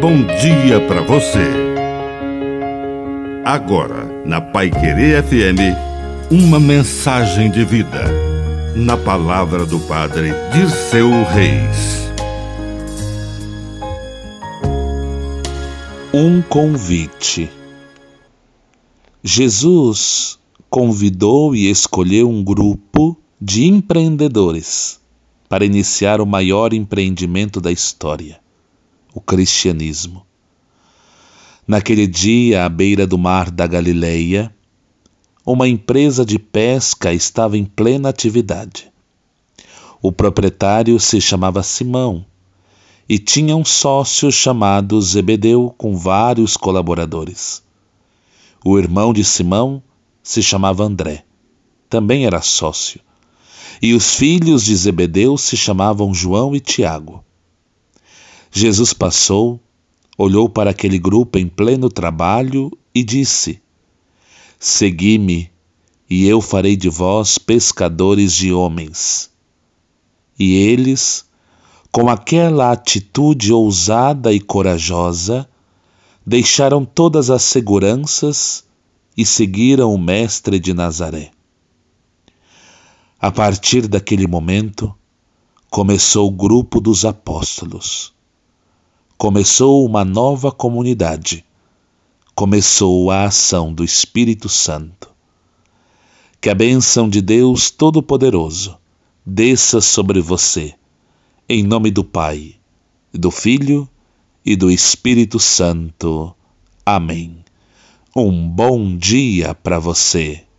bom dia para você. Agora, na Pai Querer FM, uma mensagem de vida. Na palavra do Padre Dirceu Reis. Um convite. Jesus convidou e escolheu um grupo de empreendedores para iniciar o maior empreendimento da história o cristianismo. Naquele dia, à beira do mar da Galileia, uma empresa de pesca estava em plena atividade. O proprietário se chamava Simão e tinha um sócio chamado Zebedeu com vários colaboradores. O irmão de Simão se chamava André, também era sócio, e os filhos de Zebedeu se chamavam João e Tiago. Jesus passou, olhou para aquele grupo em pleno trabalho e disse: Segui-me, e eu farei de vós pescadores de homens. E eles, com aquela atitude ousada e corajosa, deixaram todas as seguranças e seguiram o Mestre de Nazaré. A partir daquele momento, começou o grupo dos apóstolos começou uma nova comunidade, começou a ação do Espírito Santo. Que a bênção de Deus Todo-Poderoso desça sobre você, em nome do Pai, do Filho e do Espírito Santo. Amém. Um bom dia para você.